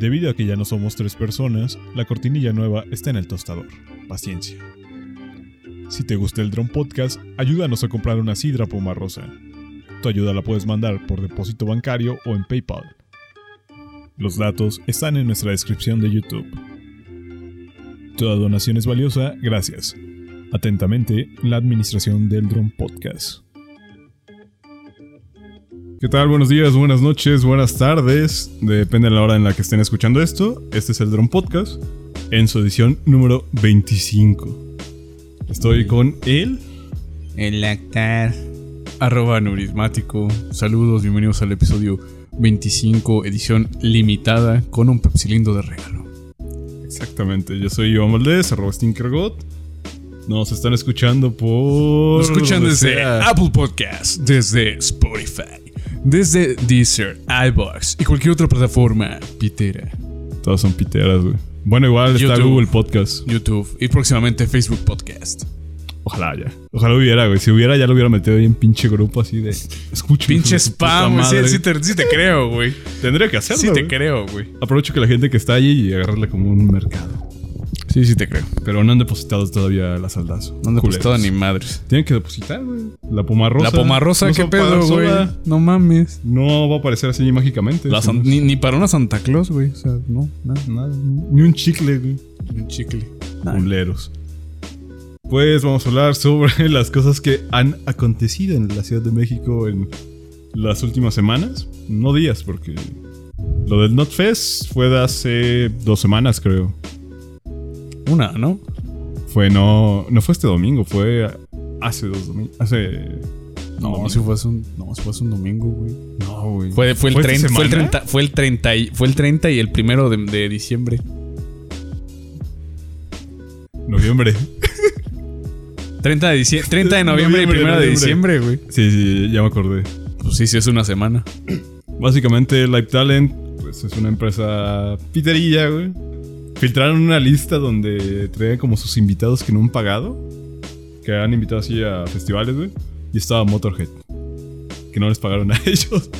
Debido a que ya no somos tres personas, la cortinilla nueva está en el tostador. Paciencia. Si te gusta el Drone Podcast, ayúdanos a comprar una sidra rosa. Tu ayuda la puedes mandar por depósito bancario o en PayPal. Los datos están en nuestra descripción de YouTube. Toda donación es valiosa, gracias. Atentamente, la administración del Drone Podcast. ¿Qué tal? Buenos días, buenas noches, buenas tardes. Depende de la hora en la que estén escuchando esto. Este es el Drone Podcast en su edición número 25. Estoy con él. El actar. Arroba numismático. Saludos, bienvenidos al episodio 25, edición limitada con un pepsilindo de regalo. Exactamente, yo soy Iván Valdés, arroba Stinkergot. Nos están escuchando por. Nos escuchan desde sea. Apple Podcast, desde Spotify, desde Deezer, iBox y cualquier otra plataforma pitera. Todas son piteras, güey. Bueno, igual está. Google Podcast. YouTube y próximamente Facebook Podcast. Ojalá ya. Ojalá hubiera, güey. Si hubiera, ya lo hubiera metido ahí en pinche grupo así de. Escucho. Pinche spam, güey. Sí, sí te, sí te creo, güey. Tendría que hacerlo. Sí te güey. creo, güey. Aprovecho que la gente que está allí y agarrarla como un mercado. Sí, sí te creo. Pero no han depositado todavía la saldazo. No han depositado Culeros. ni madres. Tienen que depositar, güey. La pomarrosa. La pomarrosa, no ¿qué pedo, güey? No mames. No va a aparecer así mágicamente. La sino san- ni, ni para una Santa Claus, güey. O sea, no, nada. Nada, no. Ni un chicle, güey. Un chicle. Culeros. Pues vamos a hablar sobre las cosas que han acontecido en la Ciudad de México en las últimas semanas. No días, porque lo del NotFest fue de hace dos semanas, creo. Una, ¿no? Fue no, no fue este domingo, fue hace dos domingos. Hace. No, domingo. si fue hace un, no, si fue hace un domingo, güey. No, güey. Fue, fue, el esta 30, fue, el semana? 30, fue el 30 y, fue el 30 y el primero de, de diciembre. Noviembre. 30 de, dicie- 30 de noviembre, Noviembre, y primero de noviembre. diciembre, güey. Sí, sí, ya me acordé. Pues sí, sí, es una semana. Básicamente, Live Talent, pues es una empresa piterilla, güey. Filtraron una lista donde traían como sus invitados que no han pagado. Que han invitado así a festivales, güey. Y estaba Motorhead. Que no les pagaron a ellos.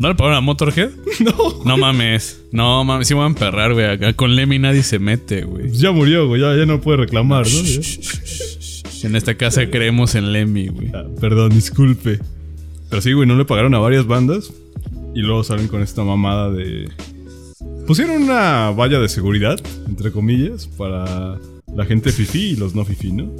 ¿No le pagaron a Motorhead? no. No mames. No mames, sí me van a emperrar, güey. Acá con Lemmy nadie se mete, güey. Ya murió, güey. Ya, ya no puede reclamar, ¿no? En esta casa creemos en Lemmy, güey. Ah, perdón, disculpe. Pero sí, güey, no le pagaron a varias bandas. Y luego salen con esta mamada de. Pusieron una valla de seguridad, entre comillas, para la gente fifi y los no fifi, ¿no?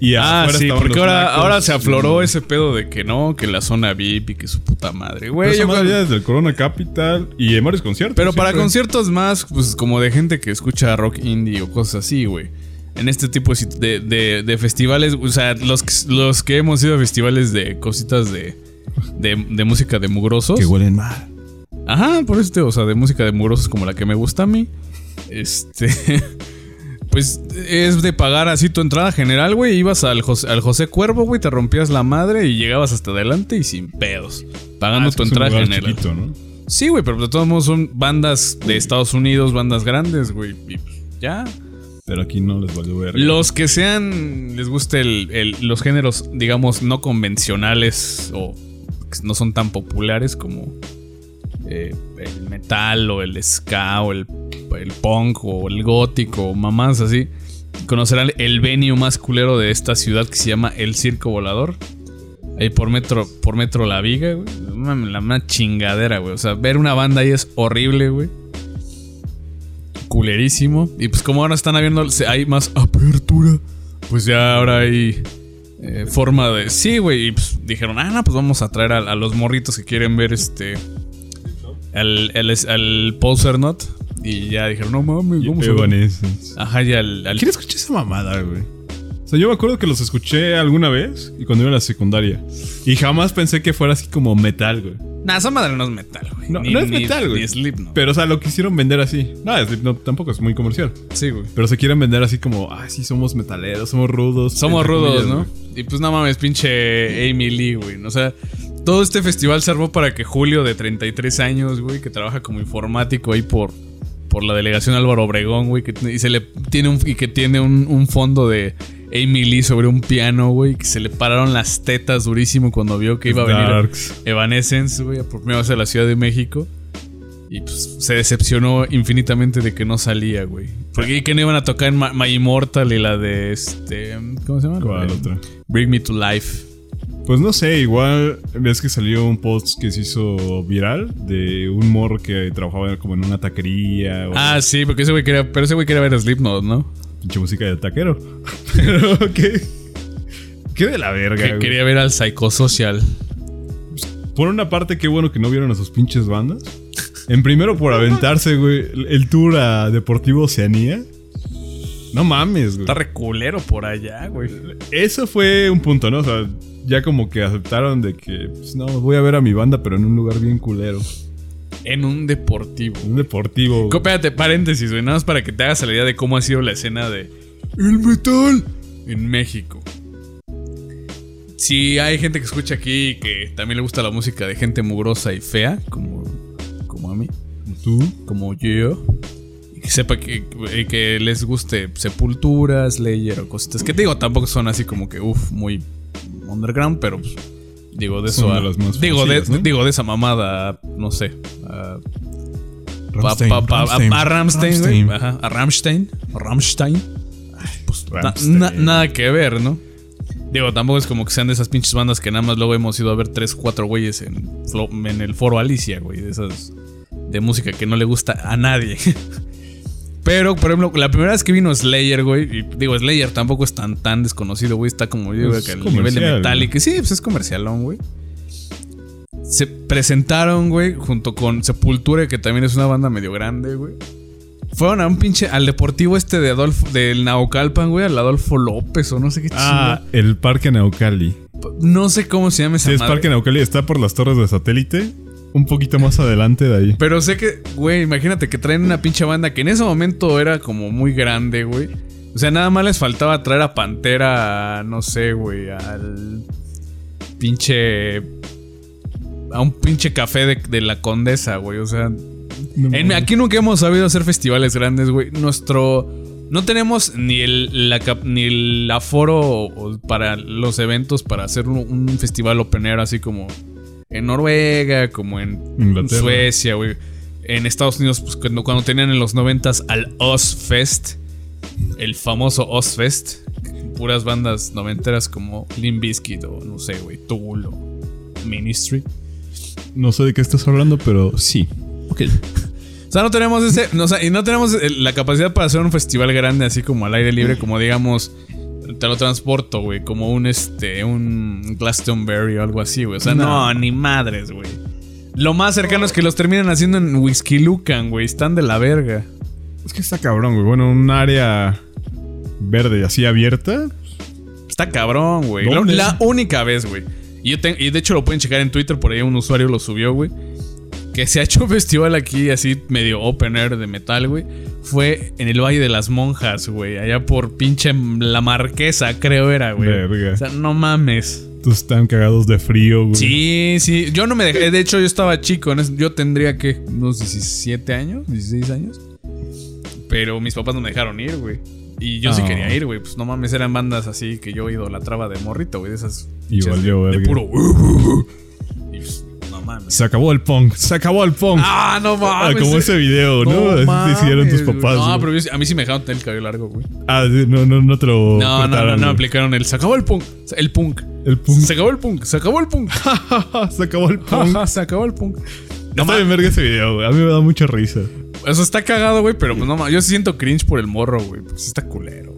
Y Ah, sí, porque ahora, ahora se afloró y- ese pedo de que no, que la zona VIP y que su puta madre, güey. yo madre desde el Corona Capital y en varios conciertos. Pero para conciertos más, pues como de gente que escucha rock indie o cosas así, güey. En este tipo de, de, de- de festivales, o sea, los, que- los que hemos ido a festivales de cositas de, de, de música de mugrosos. Que huelen mal. Ajá, por eso, te digo, o sea, de música de mugrosos como la que me gusta a mí. Este. Pues es de pagar así tu entrada general, güey. Ibas al José, al José Cuervo, güey, te rompías la madre y llegabas hasta adelante y sin pedos. Pagando Ah, tu que es un entrada general. chiquito, ¿no? Sí, güey, pero de todos modos son bandas de Estados Unidos, bandas grandes, güey. Y ya. Pero aquí no les valió ver. Los que sean, les guste el- el- los géneros, digamos, no convencionales o no son tan populares como eh, el metal o el ska o el, el punk o el gótico o mamás así, conocerán el venue más culero de esta ciudad que se llama El Circo Volador. Ahí por metro, por metro La Viga, güey. La chingadera, güey. O sea, ver una banda ahí es horrible, güey. Culerísimo. Y pues como ahora están habiendo, hay más apertura, pues ya ahora hay eh, forma de... Sí, güey. Y pues dijeron, ah, no, pues vamos a traer a los morritos que quieren ver este... Al, al, al Poser Not. Y ya dijeron, no mames, vamos a ver. Ajá, y al... al- ¿Quién escucha esa mamada, güey? O sea, yo me acuerdo que los escuché alguna vez y cuando iba a la secundaria. Y jamás pensé que fuera así como metal, güey. Nah, esa madre no es metal, güey. No, Ni- no es ni- metal, güey. Ni Slipknot. Pero, o sea, lo quisieron vender así. No, Slipknot tampoco es muy comercial. Sí, güey. Pero se quieren vender así como, ah, sí, somos metaleros, somos rudos. Somos rudos, comillas, ¿no? güey. Y pues no mames, pinche Amy Lee, güey. O sea, todo este festival se armó para que Julio, de 33 años, güey, que trabaja como informático ahí por, por la delegación Álvaro Obregón, güey, que y se le tiene un, y que tiene un, un fondo de Amy Lee sobre un piano, güey, que se le pararon las tetas durísimo cuando vio que iba a venir Darks. Evanescence, güey, por primera vez a la Ciudad de México. Y pues se decepcionó infinitamente de que no salía, güey. Porque que no iban a tocar en My Immortal y la de este. ¿Cómo se llama? ¿Cuál otra? Bring Me to Life. Pues no sé, igual ves que salió un post que se hizo viral de un morro que trabajaba como en una taquería o Ah, sí, porque ese güey quería. Pero ese güey quería ver Slipknot, ¿no? Pinche música de taquero. Pero qué. Qué de la verga. Que güey. quería ver al Psychosocial. Por una parte, qué bueno que no vieron a sus pinches bandas. En primero, por aventarse, güey, el tour a Deportivo Oceanía. No mames, güey. Está reculero por allá, güey. Eso fue un punto, ¿no? O sea, ya como que aceptaron de que, pues no, voy a ver a mi banda, pero en un lugar bien culero. En un deportivo. Un deportivo. Espérate, paréntesis, güey. Nada más para que te hagas la idea de cómo ha sido la escena de el metal en México. Si hay gente que escucha aquí y que también le gusta la música de gente mugrosa y fea, como, como a mí, ¿Tú? como yo, y que sepa que, y que les guste Sepultura, Slayer o cositas que te digo, tampoco son así como que, uff, muy underground, pero pues, digo de eso de más digo, de, digo de esa mamada, no sé, a- pa- pa- Rammstein, a. Ajá, a. Ay, pues na- Rammstein. na- nada que ver, ¿no? Digo, tampoco es como que sean de esas pinches bandas que nada más luego hemos ido a ver tres, cuatro güeyes en, en el foro Alicia, güey. De esas de música que no le gusta a nadie. Pero, por ejemplo, la primera vez que vino Slayer, güey, y digo, Slayer tampoco es tan tan desconocido, güey. Está como, yo digo, Es que al nivel de Metallica. Sí, pues es comercialón, güey. Se presentaron, güey, junto con Sepultura, que también es una banda medio grande, güey. Fueron a un pinche, al deportivo este de Adolfo, del Naucalpan, güey, al Adolfo López o no sé qué Ah, el Parque Naucali. chingo. No sé cómo se llama esa Sí, es madre. Parque Naucali. Está por las torres de satélite. Un poquito más adelante de ahí. Pero sé que, güey, imagínate que traen una pinche banda que en ese momento era como muy grande, güey. O sea, nada más les faltaba traer a Pantera, no sé, güey, al pinche... A un pinche café de, de la condesa, güey. O sea, No en- aquí nunca hemos sabido hacer festivales grandes, güey. Nuestro... No tenemos ni el, la ni el aforo para los eventos para hacer un, un festival open air así como en Noruega, como en Inglaterra. Suecia, güey. En Estados Unidos, pues cuando, cuando tenían en los noventas al Ozfest, el famoso Ozfest, puras bandas noventeras como Limp Bizkit o no sé, güey, Tool o Ministry. No sé de qué estás hablando, pero sí. Ok. O sea, no tenemos ese, no, o sea, y no tenemos el- la capacidad para hacer un festival grande así como al aire libre, como digamos, te lo transporto, güey, como un este, un Glastonbury o algo así, güey. O sea, no, No. ni madres, güey. Lo más cercano es que los terminan haciendo en Whisky Lucan, güey. Están de la verga. Es que está cabrón, güey. Bueno, un área verde así abierta. Está cabrón, güey. ¿Dónde? La única vez, güey. Y, yo te- y de hecho lo pueden checar en Twitter, por ahí un usuario lo subió, güey. Que se ha hecho un festival aquí así medio open air de metal, güey. Fue en el Valle de las Monjas, güey. Allá por pinche La Marquesa, creo era, güey. Verga. O sea, no mames. Todos están cagados de frío, güey. Sí, sí. Yo no me dejé. De hecho, yo estaba chico. Yo tendría que unos 17 años, 16 años. Pero mis papás no me dejaron ir, güey. Y yo sí Ah. quería ir, güey. Pues no mames, eran bandas así que yo idolatraba de morrito, güey. De esas. Y pinches valió de, de puro. Se acabó el punk. Se acabó el punk. Ah, no Ah, mames. como ese video, ¿no? Así te hicieron tus mames, papás. No, güey. pero yo a mí sí me dejaron tener el cabello largo, güey. Ah, sí, no, no, no te lo. No, no, no, no, me aplicaron el. Se acabó el punk. El punk. El punk. Se acabó el punk. Se acabó el punk. se acabó el punk. Se acabó el punk. No bien verga ese video, güey. A mí me da mucha risa. Eso está cagado, güey, pero pues no mames. Yo siento cringe por el morro, güey. Porque sí está culero, güey.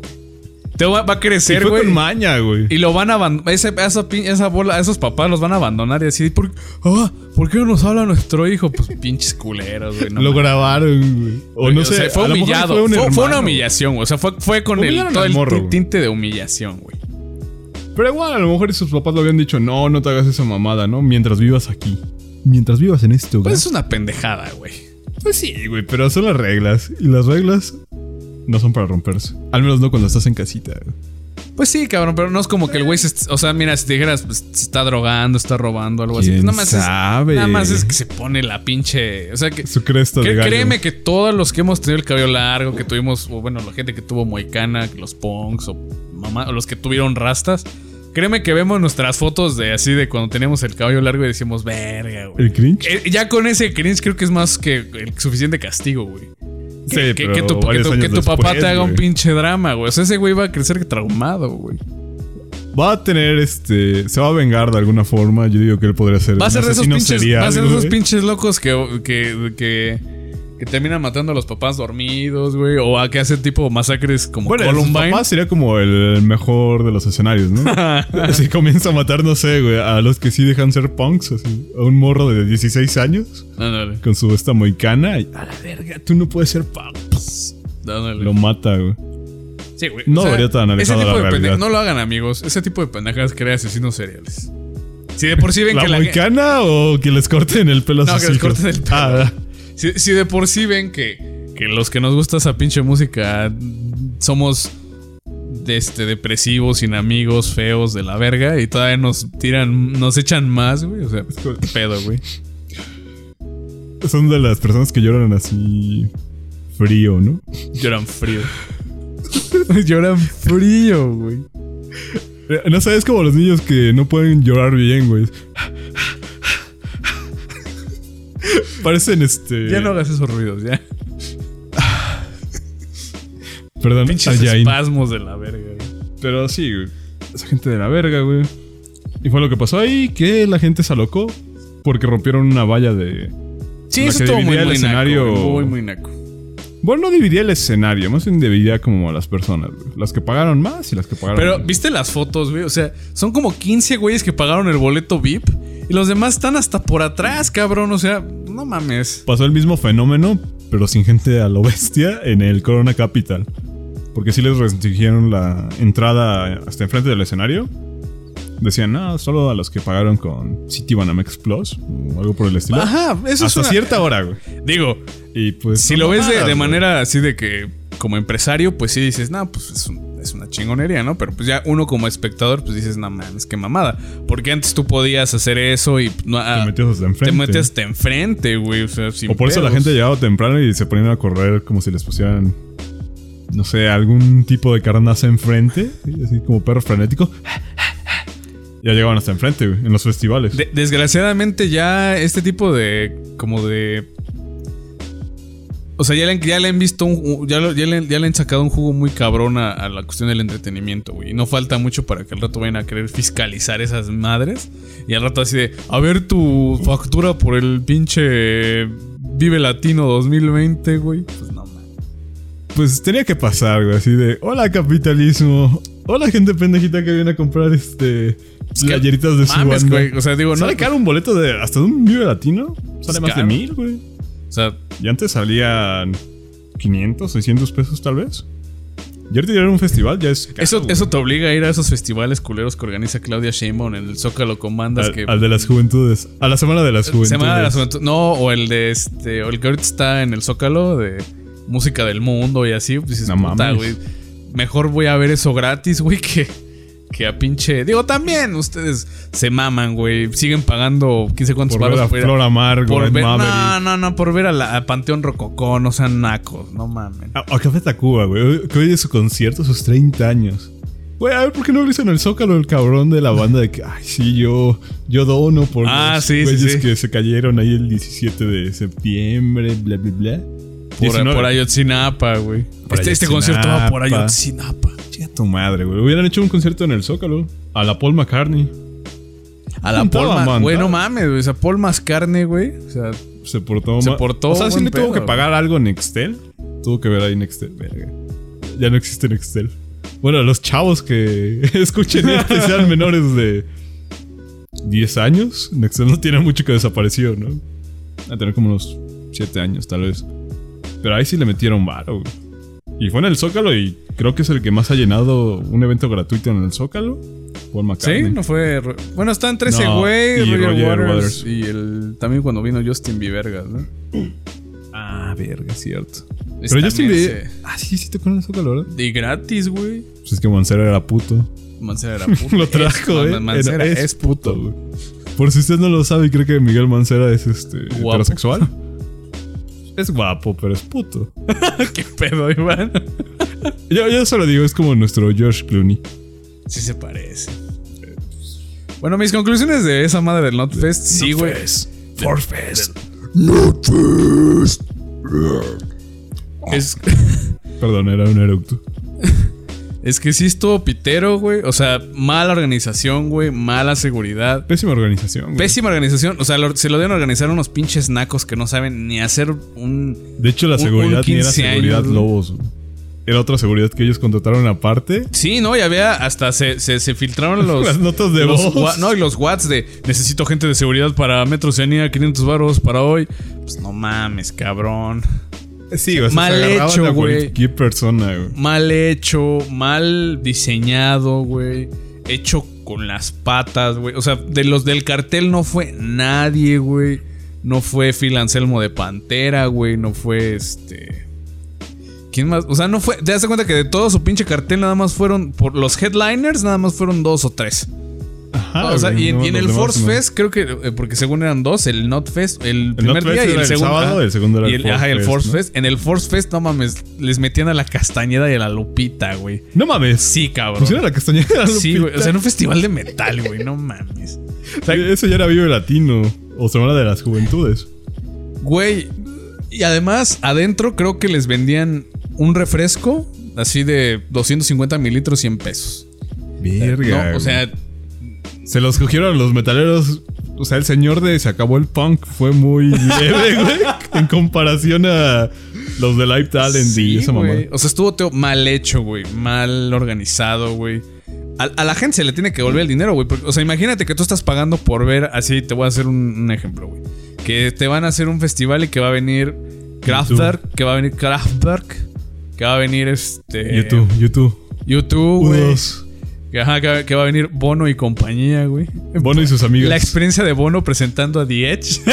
Te va, va a crecer, güey. con maña, güey. Y lo van a abandonar. Esa, esa bola, esos papás los van a abandonar y así. ¿Por, ah, ¿por qué no nos habla nuestro hijo? Pues pinches culeros, güey. no lo grabaron, güey. O no O sé. sea, fue humillado. Fue, un Fue, fue una humillación, güey. O sea, fue, fue con el, todo morro, güey. tinte de humillación, güey. Pero igual, a lo mejor sus papás lo habían dicho, no, no te hagas esa mamada, ¿no? Mientras vivas aquí. Mientras vivas en este lugar. Pues es una pendejada, güey. Pues sí, güey, pero son las reglas. Y las reglas no son para romperse. Al menos no cuando estás en casita. Pues sí, cabrón, pero no es como que el güey se. O sea, mira, si te dijeras, pues, se está drogando, está robando, algo así. ¿Quién Pues nada más sabe? Es, nada más es que se pone la pinche. O sea, que. Su cresta de gallo. créeme que todos los que hemos tenido el cabello largo, que tuvimos, o bueno, la gente que tuvo moicana, los punks, o mamá, o los que tuvieron rastas, créeme que vemos nuestras fotos de así de cuando teníamos el cabello largo y decimos, verga, güey. ¿El cringe? Eh, ya con ese cringe creo que es más que el suficiente castigo, güey. Sí, Que, tu, que que papá te haga un pinche drama, güey. O sea, ese güey va a crecer traumado, güey. Va a tener este. Se va a vengar de alguna forma. Yo digo que él podría ser. Va a ser de esos pinches, serial, va a ser de esos pinches locos que, que, que, terminan matando a los papás dormidos, güey. O a que hacen tipo masacres como Bueno, Columbine. sería como el mejor de los escenarios, ¿no? Así comienza a matar, no sé, güey, a los que sí dejan ser punks, así. A un morro de 16 años Ándale, con su esta moicana y a la verga, tú no puedes ser punk. ándale. Lo mata, güey. Sí, güey. No debería tan ese tipo la de realidad. No lo hagan, amigos. Ese tipo de pendejadas crea asesinos seriales. Si de por sí ven ¿La que la moicana o que les corten el pelo a No, sus que les corten el pelo. Ah, Si, si de por sí ven que, que los que nos gusta esa pinche música somos de este, depresivos, sin amigos, feos, de la verga, y todavía nos tiran, nos echan más, güey. O sea, qué pedo, güey. son de las personas que lloran así frío, ¿no? Lloran frío. Lloran frío, güey. Eh, No sé, es como los niños que no pueden llorar bien, güey. Parecen este. Ya no hagas esos ruidos, ya. Perdón, Pinches Ayain. espasmos de la verga, güey. Pero sí, güey. Esa gente de la verga, güey. Y fue lo que pasó ahí, que la gente se alocó porque rompieron una valla de... Sí, eso estuvo muy, el muy escenario- naco, muy, muy naco. Bueno, no dividía el escenario, más bien dividía como a las personas, güey. Las que pagaron más y las que pagaron Pero, menos. ¿viste las fotos, güey? O sea, son como 15 güeyes que pagaron el boleto VIP y los demás están hasta por atrás, cabrón. O sea, no mames. Pasó el mismo fenómeno, pero sin gente a lo bestia en el Corona Capital. Porque sí les restringieron la entrada hasta enfrente del escenario. Decían, no, solo a los que pagaron con Citibanamex Plus o algo por el estilo. Ajá, eso es hasta una- cierta hora, güey. Digo, Y pues. si lo ves de, de manera así de que como empresario, pues sí dices, no, pues es, un- es una chingonería, ¿no? Pero pues ya uno como espectador, pues dices, no mames, qué mamada. Porque antes tú podías hacer eso y no, Te ah, metías hasta enfrente. te metes hasta enfrente, güey. O sea, sin O por eso la gente llegaba temprano y se ponían a correr como si les pusieran, no sé, algún tipo de carnaza enfrente, ¿sí? así como perro frenético. Ya llegaban hasta enfrente, güey, en los festivales. De- desgraciadamente ya este tipo de como de o sea, ya le, han- ya le han visto un, ya, ya le, ya le han sacado un jugo muy cabrón a, a la cuestión del entretenimiento, güey. Y no falta mucho para que al rato vayan a querer fiscalizar esas madres. Y al rato así de, a ver tu factura por el pinche Vive Latino 2020, güey. Pues no, man. Pues tenía que pasar, güey, así de, hola capitalismo, hola gente pendejita que viene a comprar este playeritas de su Mames, banda. güey. O sea, digo, no. ¿Sale caro un boleto de hasta un Vive Latino? Sale Es más caro. de mil, güey. O sea, Y antes salían 500, 600 pesos tal vez. Y ahorita ya era un festival, ya es caro, eso, güey. eso te obliga a ir a esos festivales culeros que organiza Claudia Sheinbaum en el Zócalo con bandas al, que al de las juventudes. A la semana de las juventudes. Semana de la Juventud. No, o el de este. O el que ahorita está en el Zócalo de música del mundo y así. Pues No puta, mames. güey. Mejor voy a ver eso gratis, güey, que, que a pinche. Digo, también ustedes se maman, güey. Siguen pagando 15 cuantos Por ver a por Flor Amargo, por ver, no, no, no, por ver a la- a Panteón Rococó, no sean nacos, no mamen. A, a Café Tacuba, güey. Que hoy es su concierto, sus 30 años. Güey, a ver, ¿por qué no lo hizo en el Zócalo el cabrón de la banda de que, ay, sí, yo, yo dono por Ah, los sí, sí, güeyes sí. que se cayeron ahí el 17 de septiembre, bla, bla, bla? Por, 19. por Ayotzinapa, güey. Este, este concierto va por Ayotzinapa. Tu madre, güey. Hubieran hecho un concierto en el Zócalo. A la Paul McCartney. A la Paul banda. Güey, no mames, güey. O sea, Paul Mascarne, güey. O sea, Se portó Se portó O sea, sí le tuvo que pagar algo en Nextel. Tuvo que ver ahí Nextel. Verga. Ya no existe Nextel. Bueno, los chavos que escuchen esto y sean menores de 10 años. Nextel no tiene mucho que desapareció, ¿no? A tener como unos 7 años, tal vez. Pero ahí sí le metieron varo, güey. Y fue en el Zócalo y creo que es el que más ha llenado un evento gratuito en el Zócalo. Paul McCartney. Sí, no fue. Bueno, está entre ese No, güey, y Roger, Roger Waters, Waters. y el también cuando vino Justin Bieber, ¿no? Ah, verga, es cierto. Pero Justin Bieber. Ah, sí, sí tocó en el Zócalo, ¿verdad? Y gratis, güey. Pues es que Mancera era puto. Mancera era puto. Lo trajo, Es- eh. Mancera Era- es, puto. güey. Por si usted no lo sabe y cree que Miguel Mancera es este Guapo. heterosexual. Es guapo, pero es puto. ¿Qué pedo, Iván? Yo, yo solo digo, es como nuestro George Clooney. Sí se parece. Bueno, mis conclusiones de esa madre del Notfest, sí, güey. Forfest. Es, Perdón, era un eructo. Es que sí estuvo pitero, güey. O sea, mala organización, güey. Mala seguridad. Pésima organización. güey. Pésima organización. O sea, lo- se lo deben organizar unos pinches nacos que no saben ni hacer un. De hecho, la un- un seguridad ni era 15 años, seguridad lobos. güey. Era otra seguridad que ellos contrataron aparte. Sí, ¿no? Y había hasta se, se, se filtraron los. Las notas de los voz. No, y los watts de necesito gente de seguridad para Metro Oceanía, 500 baros para hoy. Pues no mames, cabrón. Sí, o sea, Mal se hecho, güey. persona, güey. Mal hecho, mal diseñado, güey. Hecho con las patas, güey. O sea, de los del cartel no fue nadie, güey. No fue Phil Anselmo de Pantera, güey. No fue este. ¿Quién más? O sea, no fue. Te das cuenta que de todo su pinche cartel nada más fueron. Por los headliners, nada más fueron dos o tres. Ajá, o sea, güey, y en, no, y en los el Force no. Fest, creo que. eh, porque según eran dos, el Not Fest, el, El primer Not día Fest y el el segundo. sábado, ajá. el segundo era y el el, ajá, y el Force Force Fest, ¿no? Fest. En el Force Fest, no mames, les metían a la Castañeda y a la Lupita, güey. No mames. Sí, cabrón. Pusieron la castañeda. Sí, güey. O sea, en un festival de metal, güey. No mames. O sea, Eso ya era Vive Latino. O Semana de las Juventudes. güey. Y además, adentro creo que les vendían un refresco así de 250 mililitros 100 pesos. Verga. No, o sea, Se los cogieron los metaleros. O sea, el señor de Se acabó el punk fue muy leve, güey. en comparación a los de Live Talent y sí, esa mamá. O sea, estuvo teo, mal hecho, güey. Mal organizado, güey. A, a la gente se le tiene que devolver el dinero, güey. O sea, imagínate que tú estás pagando por ver. Así te voy a hacer un, un ejemplo, güey. Que te van a hacer un festival y que va a venir Kraftwerk, que va a venir Kraftwerk, que va a venir este. YouTube, YouTube. YouTube, güey. Que, ajá, que, que va a venir Bono y compañía, güey. Bono y sus amigos. La experiencia de Bono presentando a The Edge.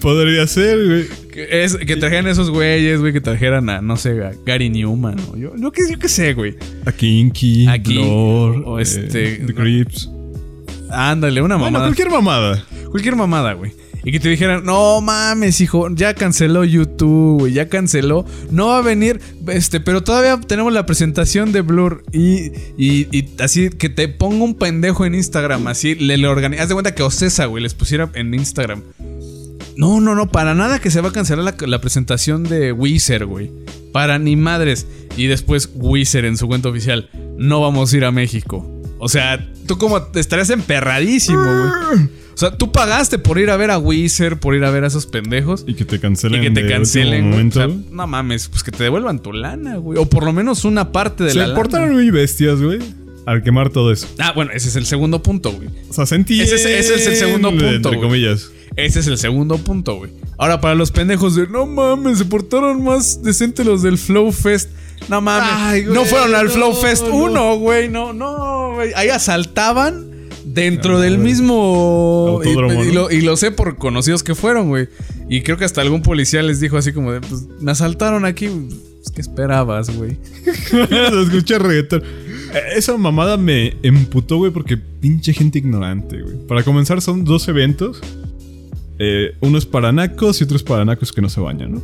Podría ser, güey. que, es, que trajeran esos güeyes, güey, que trajeran a, no sé, a Gary Newman. ¿no? Yo, yo, qué, yo qué sé, güey. A Kinky, A Kin- Blur, o este- eh, The Creeps. Ándale, una Bueno, mamada. cualquier mamada. Cualquier mamada, güey. Y que te dijeran, no mames, hijo, ya canceló YouTube, güey, ya canceló. No va a venir, este, pero todavía tenemos la presentación de Blur. Y, y, así que te ponga un pendejo en Instagram, así le, le organizas. De cuenta que Ocesa, güey, les pusiera en Instagram. No, no, no, para nada que se va a cancelar la, presentación de Wizard, güey. Para ni madres. Y después Wizard en su cuenta oficial. No vamos a ir a México. O sea, tú como estarías emperradísimo, güey. O sea, tú pagaste por ir a ver a Wizard, por ir a ver a esos pendejos. Y que te cancelen. Y que te cancelen, güey. O sea, no mames, pues que te devuelvan tu lana, güey. O por lo menos una parte de Se la lana. portaron muy bestias, güey. Al quemar todo eso. Ah, bueno, ese es el segundo punto, güey. O sea, sentí. Ese es- ese es el segundo punto, Entre güey. comillas. Ese es el segundo punto, güey. Ahora, para los pendejos de no mames, se portaron más decente los del Flow Fest. No mames. Ay, güey, no fueron al no, Flow Fest no. 1, güey. No, no, güey. Ahí asaltaban dentro del mismo. Y, lo, y lo sé por conocidos que fueron, güey. Y creo que hasta algún policía les dijo así como de, pues, me asaltaron aquí. Pues, ¿Qué esperabas, güey? Escucha reggaetón. Eh, Esa mamada me emputó, güey, porque pinche gente ignorante, güey. Para comenzar, son dos eventos. Eh, uno es para nacos y otro es para nacos que no se bañan, ¿no?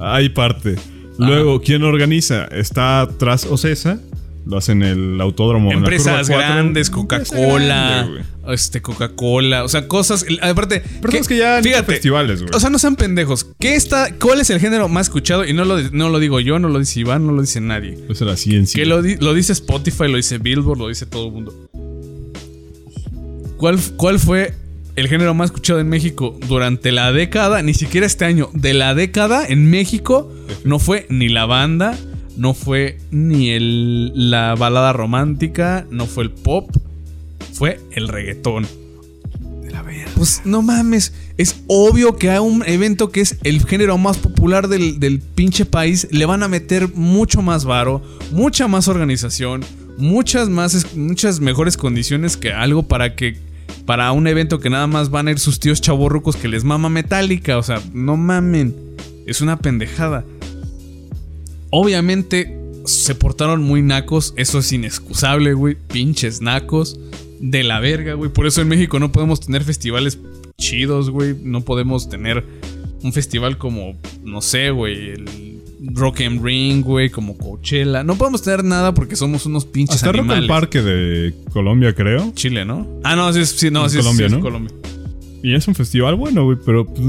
Hay parte. Luego, ¿quién organiza? Está tras Ocesa. Lo hacen en el autódromo. en la Empresas grandes, Coca-Cola, este Coca-Cola, o sea, cosas, aparte, Personas que ya han ido a festivales, güey. O sea, no sean pendejos. ¿Qué está, ¿Cuál es el género más escuchado? Y no lo, no lo digo yo, no lo dice Iván, no lo dice nadie. Esa es la ciencia. Que lo, lo dice Spotify, lo dice Billboard, lo dice todo el mundo. ¿Cuál, ¿Cuál fue el género más escuchado en México durante la década? Ni siquiera este año. De la década en México no fue ni la banda, no fue ni el, la balada romántica, no fue el pop, fue el reggaetón. Pues no mames, es obvio que a un evento que es el género más popular del, del pinche país le van a meter mucho más varo, mucha más organización, muchas más, muchas mejores condiciones que algo para que para un evento que nada más van a ir sus tíos chavorrucos que les mama metálica, o sea, no mamen, es una pendejada. Obviamente se portaron muy nacos, eso es inexcusable, güey, pinches nacos de la verga, güey. Por eso en México no podemos tener festivales chidos, güey. No podemos tener un festival como, no sé, güey, el Rock and Ring, güey, como Coachella. No podemos tener nada porque somos unos pinches Hasta Rock animales. al Parque de Colombia, creo. Chile, ¿no? Ah, no, sí, sí, no, sí, Colombia, sí, ¿no? Colombia. Y es un festival bueno, güey, pero pues,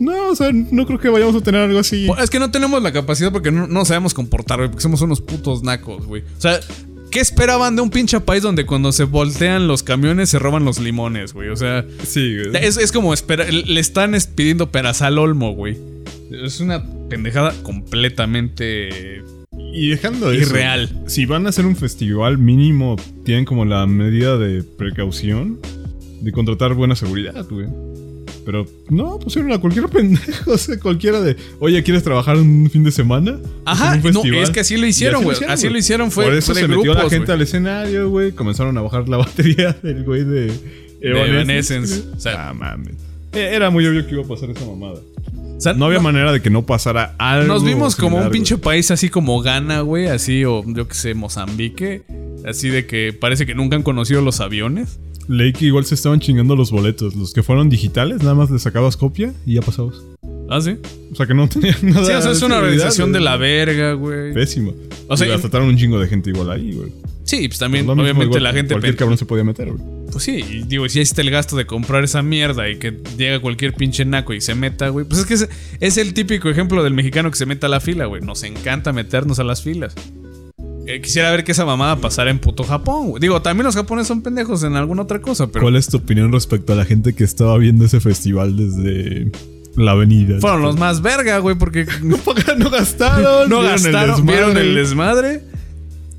no, o sea, no creo que vayamos a tener algo así. Pues, Es que no tenemos la capacidad porque no, no sabemos comportar, güey, porque somos unos putos nacos, güey. O sea, ¿qué esperaban de un pinche país donde cuando se voltean los camiones se roban los limones, güey? O sea, Sí, güey. es, es como esperar, le están es- pidiendo peras al olmo, güey. Es una pendejada completamente Y dejando eso, irreal. Si van a hacer un festival mínimo, tienen como la medida de precaución de contratar buena seguridad, güey. Pero no, pusieron a cualquier pendejo, o sea, cualquiera de, oye, ¿quieres trabajar un fin de semana? Ajá, En un no, es que así lo hicieron, güey. Así lo hicieron, fue, Por eso fue de se metió la gente güey. al escenario, güey. Comenzaron a bajar la batería del güey de Evanescence. güey. O sea- ah, mames. Eh, Era muy obvio que iba a pasar esa mamada. O sea, No había manera de que no pasara algo. Nos vimos como un pinche güey. país así como Ghana, güey, así, o yo que sé, Mozambique. Así de que parece que nunca han conocido los aviones. Leí que igual se estaban chingando los boletos. Los que fueron digitales, nada más le sacabas copia y ya pasabas. Ah, sí. O sea que no tenían nada. Sí, o sea, es una organización de la verga, güey. Pésimo. O sea, y- asaltaron un chingo de gente igual ahí, güey. Sí, pues también, mismo, obviamente, igual la gente. Cualquier cabrón se podía meter, güey. Pues sí, y digo, si hiciste el gasto de comprar esa mierda y que llega cualquier pinche naco y se meta, güey. Pues es que es, es el típico ejemplo del mexicano que se mete a la fila, güey. Nos encanta meternos a las filas. Eh, quisiera ver que esa mamada pasara en puto Japón, güey. Digo, también los japoneses son pendejos en alguna otra cosa, pero ¿Cuál es tu opinión respecto a la gente que estaba viendo ese festival desde la avenida? fueron los más verga, güey, porque No no gastaron. no el gastaron, vieron el desmadre.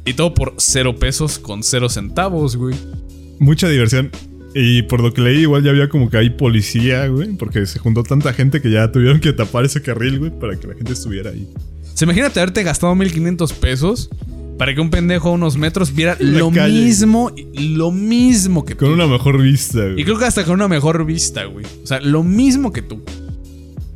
Y todo por cero pesos con cero centavos, güey. Mucha diversión. Y por lo que leí, igual ya había como que hay policía, güey. Porque se juntó tanta gente que ya tuvieron que tapar ese carril, güey, para que la gente estuviera ahí. Se imagínate haberte gastado 1500 pesos para que un pendejo a unos metros viera la lo calle. mismo, lo mismo que Con tú. una mejor vista, güey. Y creo que hasta con una mejor vista, güey. O sea, lo mismo que tú.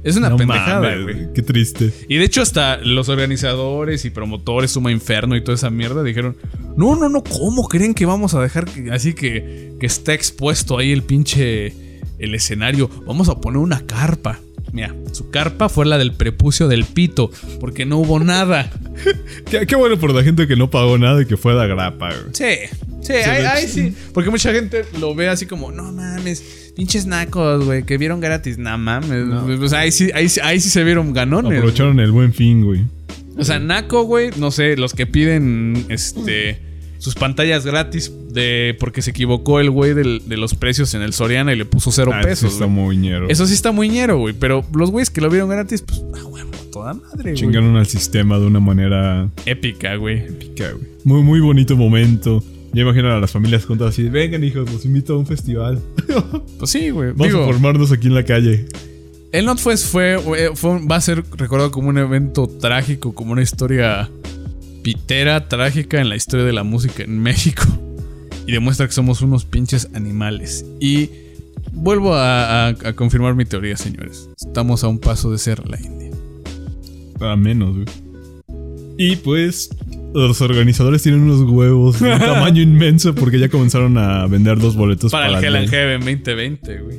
Es una No pendejada, mames, güey. Qué triste. Y de hecho, hasta los organizadores y promotores, Suma Inferno y toda esa mierda, dijeron: No, no, no, ¿cómo creen que vamos a dejar que- así que, que esté expuesto ahí el pinche el escenario? Vamos a poner una carpa. Mira, su carpa fue la del prepucio del pito, porque no hubo nada. Qué, qué bueno por la gente que no pagó nada y que fue a la grapa, güey. Sí, sí, ahí, ahí sí. Porque mucha gente lo ve así como, no mames, pinches nacos, güey, que vieron gratis. No mames. O sea, ahí sí, ahí, sí- ahí sí se vieron ganones. Aprovecharon el buen fin, güey. O sea, naco, güey, no sé, los que piden este sus pantallas gratis de porque se equivocó el güey del- de los precios en el Soriana y le puso cero Ah, pesos. está güey. muy ñero. Eso sí está muy ñero, güey. Pero los güeyes que lo vieron gratis, pues, ah, a toda madre, güey. Chingaron al sistema de una manera Épica, güey. épica, güey. Muy, muy bonito momento. Ya imaginan a las familias juntas así, vengan hijos, los invito a un festival. Pues sí, güey. Vamos Digo, a formarnos aquí en la calle. El Notfest fue, fue, fue- va a ser recordado como un evento trágico, como una historia pitera, trágica en la historia de la música en México. Y demuestra que somos unos pinches animales. Y vuelvo a, a- a confirmar mi teoría, señores. Estamos a un paso de ser la India. A menos, güey. Y pues, los organizadores tienen unos huevos de un tamaño inmenso porque ya comenzaron a vender dos boletos Para, para, el Hell and Heaven 2020, güey.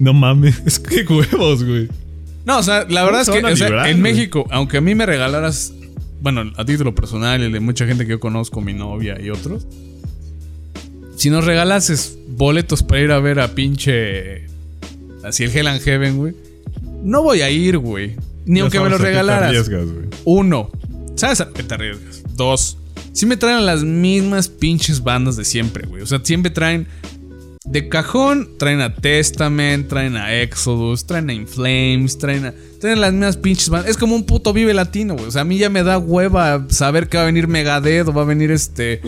No mames, es que huevos, güey. No, o sea, la verdad es que van a o sea, librar, en güey? México, aunque a mí me regalaras, bueno, a título personal el de mucha gente que yo conozco, mi novia y otros, si nos regalases boletos para ir a ver a pinche, así el Hell and Heaven, güey, no voy a ir, güey. Ni Ya aunque me lo qué te regalaras. arriesgas, güey. Uno, ¿sabes a qué te arriesgas? Dos, si me traen las mismas pinches bandas de siempre, güey. O sea, siempre traen de cajón, traen a Testament, traen a Exodus, traen a Inflames, traen a. Traen las mismas pinches bandas. Es como un puto vive latino, güey. O sea, a mí ya me da hueva saber que va a venir Megadeth o va a venir este.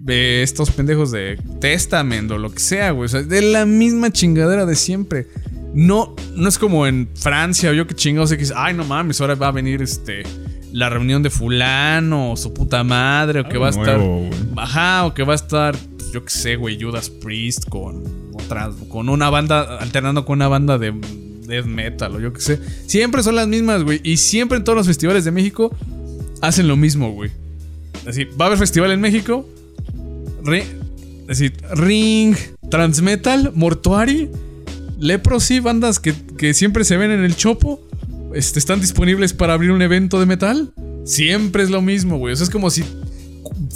de estos pendejos de Testament o lo que sea, güey. O sea, de la misma chingadera de siempre. No, no es como en Francia o yo que chingados sé que dice, ay, no mames, ahora va a venir este. La reunión de Fulano o su puta madre o que Algo va a estar. Ajá, o que va a estar, pues, yo qué sé, güey, Judas Priest con otra, con una banda, alternando con una banda de death metal o yo qué sé. Siempre son las mismas, güey. Y siempre en todos los festivales de México hacen lo mismo, güey. Así, va a haber festival en México. Ri- así, Ring, Transmetal, Mortuary, Leprosy, bandas que, que siempre se ven en el chopo. Este, están disponibles para abrir un evento de metal. Siempre es lo mismo, güey. O sea, es como si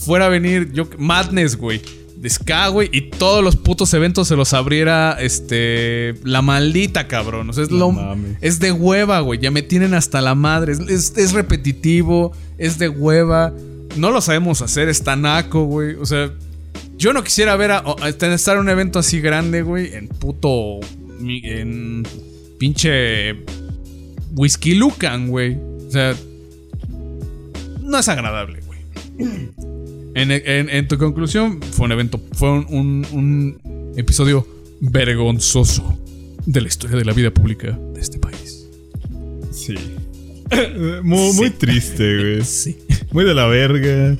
fuera a venir yo, Madness, güey. De ska, güey. Y todos los putos eventos se los abriera este. La maldita, cabrón. O sea, es, lo, es de hueva, güey. Ya me tienen hasta la madre. Es, es- es repetitivo. Es de hueva. No lo sabemos hacer. Es tanaco, güey. O sea, yo no quisiera ver a, a- estar en un evento así grande, güey. En puto. En pinche. Whisky Lucan, güey. O sea. No es agradable, güey. En, en- en tu conclusión, fue un evento. Fue un, un- un episodio vergonzoso de la historia de la vida pública de este país. Sí. muy, muy triste, güey. Sí. Muy de la verga.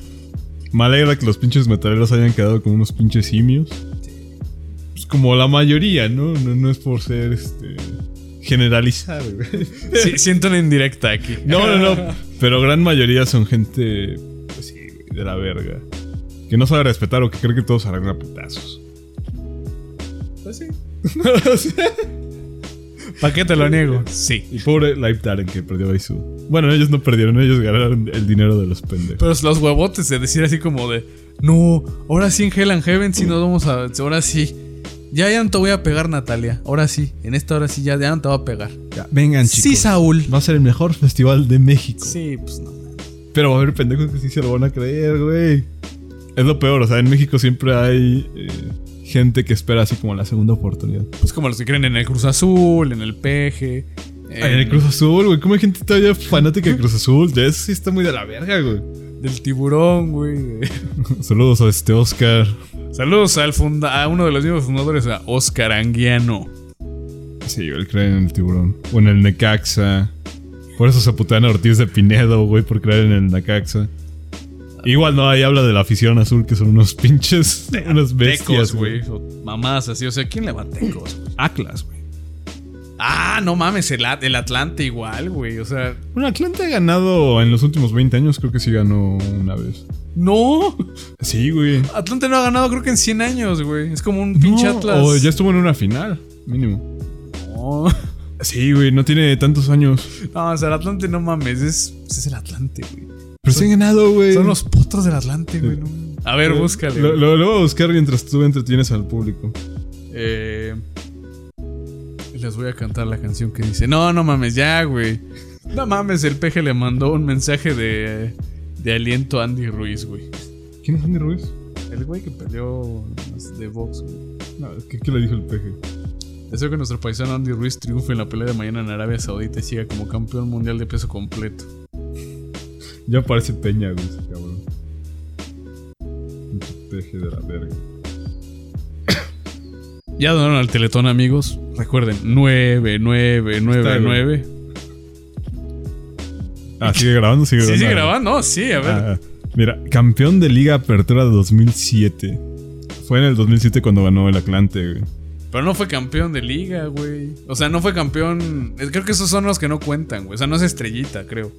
Me alegra que los pinches metaleros hayan quedado como unos pinches simios. Pues como la mayoría, ¿no? No, no es por ser este. Generalizar, güey. Sí, siento una indirecta aquí. No, no, no. Pero gran mayoría son gente. Pues sí, güey, de la verga. Que no sabe respetar o que cree que todos harán a putazos. Pues sí. ¿Para qué te lo niego? Sí. Y pobre Live que perdió ahí su. Bueno, ellos no perdieron, ellos ganaron el dinero de los pendejos. Pero los huevotes de decir así como de, no, ahora sí en Hell and Heaven sí nos vamos a, ahora sí. Ya, ya no te voy a pegar, Natalia. Ahora sí, en esta hora sí, ya, ya no te voy a pegar. Ya, vengan, Sí, Saúl. Va a ser el mejor festival de México. Sí, pues no. Pero va a haber pendejos que sí se lo van a creer, güey. Es lo peor, o sea, en México siempre hay eh, gente que espera así como la segunda oportunidad. Pues como los que creen en el Cruz Azul, en el Peje. En el Cruz Azul, güey. ¿Cómo hay gente todavía fanática de Cruz Azul? Ya eso sí está muy de la verga, güey. Del tiburón, güey. Saludos a este Oscar. Saludos al funda a uno de los mismos fundadores, a Oscar Anguiano. Sí, él cree en el tiburón. O en el Necaxa. Por eso se putean a Ortiz de Pinedo, güey, por creer en el Necaxa. Igual no, ahí habla de la afición azul, que son unos pinches, unas bestias, Tecos, güey. Mamás así. O sea, ¿quién le va a tecos? Atlas, güey. Ah, no mames, el, At- el Atlante igual, güey. O sea, Bueno, Atlanta ha ganado en los últimos 20 años, creo que sí ganó una vez. no. Sí, güey. Atlante no ha ganado creo que en 100 años, güey. Es como un pinche No, Atlas. O ya estuvo en una final, mínimo. No. Sí, güey, no tiene tantos años. No, o sea, el Atlante no mames, es, es el Atlante, güey. Pero sí han ganado, güey. Son los potros del Atlante, güey. no. A ver, búscale. Lo, lo- lo voy a buscar mientras tú entretienes al público. Eh, les voy a cantar la canción que dice: No, no mames, ya, güey. No mames, el peje le mandó un mensaje de, de aliento a Andy Ruiz, güey. ¿Quién es Andy Ruiz? El güey que peleó de box, güey. No, ¿qué, qué le dijo el peje? Deseo que nuestro paisano Andy Ruiz triunfe en la pelea de mañana en Arabia Saudita y siga como campeón mundial de peso completo. Ya parece Peña, güey, ese cabrón. Peje de la verga. Ya donaron al Teletón, amigos. Recuerden, 9999. Ah, sigue grabando, sigue Sí, grabando. sigue grabando, no, sí, a ver. Ah, mira, campeón de Liga Apertura de 2007. Fue en el 2007 cuando ganó el Atlante, güey. Pero no fue campeón de liga, güey. O sea, no fue campeón. Creo que esos son los que no cuentan, güey. O sea, no es estrellita, creo.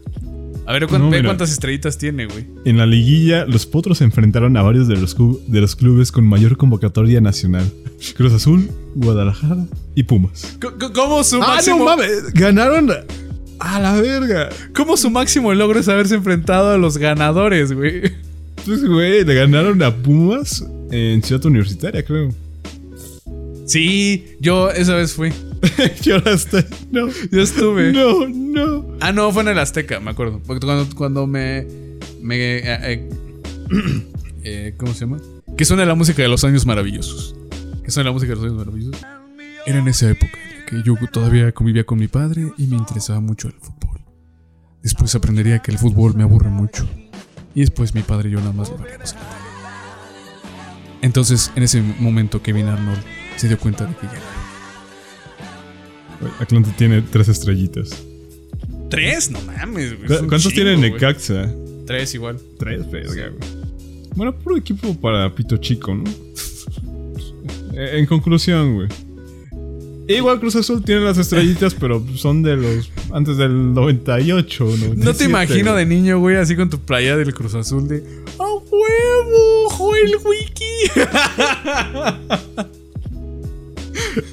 A ver, ¿cuán- No, ve cuántas estrellitas tiene, güey. En la liguilla, los Potros se enfrentaron a varios de los, de los clubes con mayor convocatoria nacional. Cruz Azul, Guadalajara y Pumas. ¿Cómo su ¡Ah, máximo? no mames! Ganaron a la verga. ¿Cómo su máximo logro es haberse enfrentado a los ganadores, güey? Pues, güey, le ganaron a Pumas en Ciudad Universitaria, creo. Sí, yo esa vez fui. está. No. Yo estuve. No, no. Ah, no, fue en el Azteca, me acuerdo. Porque cuando, cuando me. me eh, eh, eh, ¿Cómo se llama? Que suena la música de los años maravillosos. Que suena la música de los años maravillosos. Era en esa época en la que yo todavía convivía con mi padre y me interesaba mucho el fútbol. Después aprendería que el fútbol me aburre mucho. Y después mi padre y yo nada más lo veríamos. Entonces, en ese momento, Kevin Arnold se dio cuenta de que ya era. Güey, Atlante tiene tres estrellitas. ¿Tres? No mames, güey. ¿Cu- es un ¿Cuántos chingo, tiene güey. Necaxa? Tres igual. Tres, verga, güey. Bueno, puro equipo para pito chico, ¿no? Eh, en conclusión, güey. Igual Cruz Azul tiene las estrellitas, pero son de los. antes del 98, No te 97, imagino güey. de niño, güey, así con tu playa del Cruz Azul de ¡A huevo! ¡Joel Wiki!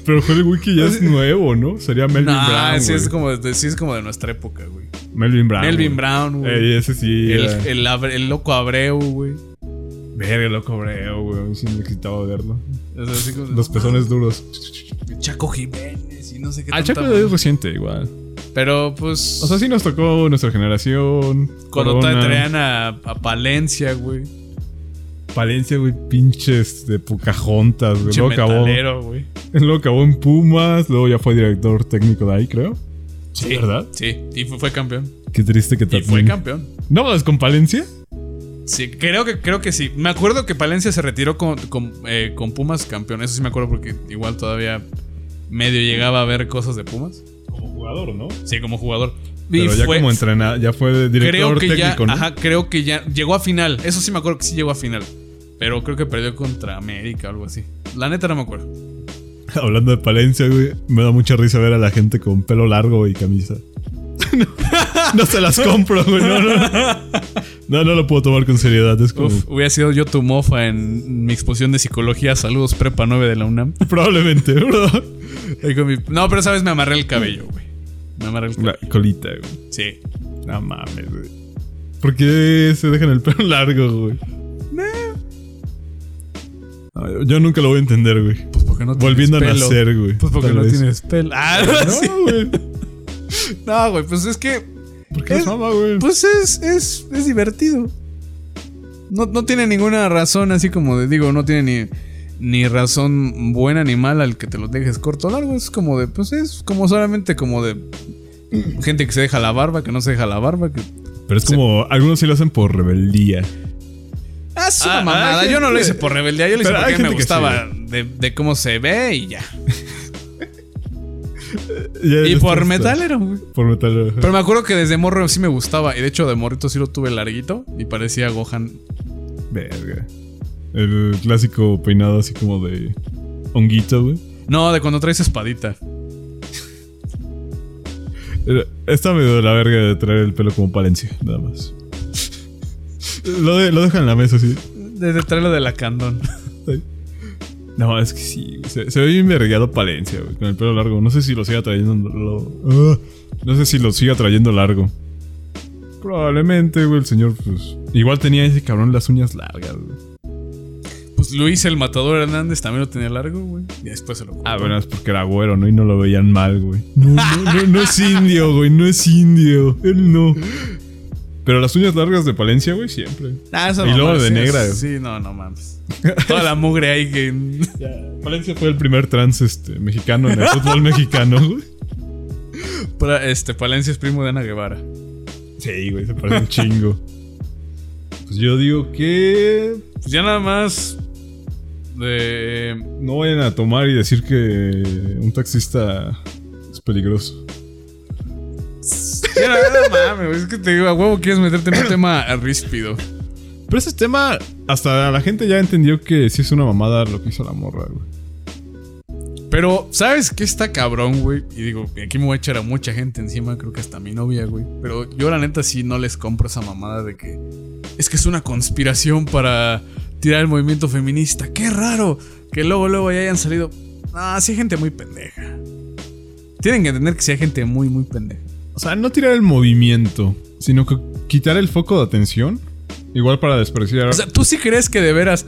Pero Joel Wiki ya es nuevo, ¿no? Sería Melvin Nah, Brown. sí es, güey. como de, sí es como de nuestra época, güey. Melvin Brown. Melvin güey. Brown, güey. Ey, ese sí. el, el, el loco Abreu, güey. Verga, lo cobreo, güey. A mí sí me excitaba verlo. O sea, así como de, Los pezones duros. Chaco Jiménez y no sé qué tanta Chaco madre. es reciente, igual. Pero pues. O sea, sí nos tocó nuestra generación. cuando Corona, traían a, a Palencia, güey. Palencia, güey, pinches de Pocahontas, güey. Luego acabó, güey. luego acabó en Pumas, luego ya fue director técnico de ahí, creo. Sí, ¿verdad? Sí, y fue, fue campeón. Qué triste que Y también. fue campeón. ¿No es con Palencia? Sí, creo que, creo que sí. Me acuerdo que Palencia se retiró con, con, eh, con Pumas campeón. Eso sí me acuerdo porque igual todavía medio llegaba a ver cosas de Pumas. Como jugador, ¿no? Sí, como jugador. Pero Y ya fue- como entrenador, ya fue director creo que técnico, ya, ¿no? ajá, creo que ya llegó a final. Eso sí me acuerdo que sí llegó a final. Pero creo que perdió contra América o algo así. La neta no me acuerdo. Hablando de Palencia, güey, me da mucha risa ver a la gente con pelo largo y camisa. no, no se las compro, güey. No, no. No, no lo puedo tomar con seriedad. Es como. Uf, hubiera sido yo tu mofa en mi exposición de psicología. Saludos, prepa 9 de la UNAM. Probablemente, bro. No, pero sabes, me amarré el cabello, güey. Me amarré el cabello. La colita, güey. Sí. No mames, güey. ¿Por qué se dejan el pelo largo, güey? Ay, Yo nunca lo voy a entender, güey. Pues porque no tienes Volviendo a pelo. nacer, güey. Pues porque no vez. tienes pelo. Ah. No, güey. No, güey, pues es que. ¿Por qué Es- es mamá, güey? Pues es, es, es divertido. No, no tiene ninguna razón, así como de, digo, no tiene ni, ni razón buena ni mala el que te lo dejes corto o largo. Es como de, pues es como solamente como de gente que se deja la barba, que no se deja la barba. Que... Pero es como. Algunos sí lo hacen por rebeldía. Ah, es Ah, una mamada. hay Yo no lo hice por rebeldía, yo lo hice porque me gustaba de, de cómo se ve y ya. Y por metalero, güey. Por metalero. Pero me acuerdo que desde morro sí me gustaba. Y de hecho, de morrito sí lo tuve larguito. Y parecía Gohan. Verga. El clásico peinado así como de honguito, güey. No, de cuando traes espadita. Está medio de la verga de traer el pelo como Palencia, nada más. Lo, de- lo dejan en la mesa así. Desde traerlo de la candón. No, es que sí. güey. Se, se ve bien vergueado Palencia, güey, con el pelo largo. No sé si lo siga trayendo. lo- ah, no sé si lo siga trayendo largo. Probablemente, güey, el señor, pues. Igual tenía ese cabrón las uñas largas, güey. Pues Luis el Matador Hernández también lo tenía largo, güey. Y después se lo cortó. Ah, bueno, es porque era güero, ¿no? Y no lo veían mal, güey. No, no, no, no es indio, güey. No es indio. Él no. Pero las uñas largas de Palencia, güey, siempre. Ah, esa y luego mamada, de sí, negra. Sí, no, no mames. Toda la mugre ahí que. Palencia fue el primer trans este, mexicano en el fútbol mexicano, güey. Este, Palencia es primo de Ana Guevara. Sí, güey, se parece un chingo. Pues yo digo que Pues ya nada más. De. no vayan a tomar y decir que un taxista es peligroso. No mames, es que te digo, a huevo quieres meterte en un tema ríspido. Pero ese tema, hasta la gente ya entendió que sí es una mamada lo que hizo la morra, güey. Pero, ¿sabes qué está cabrón, güey? Y digo, aquí me voy a echar a mucha gente encima, creo que hasta mi novia, güey. Pero yo la neta sí no les compro esa mamada de que es que es una conspiración para tirar el movimiento feminista. ¡Qué raro! Que luego, luego ya hayan salido... Ah, sí hay gente muy pendeja. Tienen que entender que sí hay gente muy, muy pendeja. O sea, no tirar el movimiento, sino que quitar el foco de atención. Igual para despreciar. O sea, ¿tú sí crees que de veras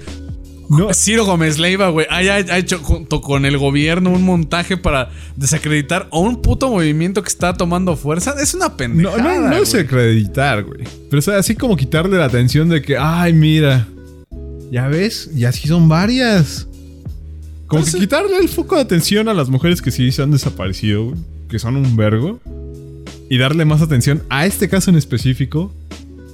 no, Ciro Gómez Leiva, güey, haya ha hecho junto con el gobierno un montaje para desacreditar a un puto movimiento que está tomando fuerza? Es una no, pendejada. no, no es güey. acreditar, güey. Pero o sea, así como quitarle la atención de que, ay, mira. Ya ves, y así son varias. Como que quitarle el foco de atención a las mujeres que sí se han desaparecido, güey, que son un vergo. Y darle más atención a este caso en específico.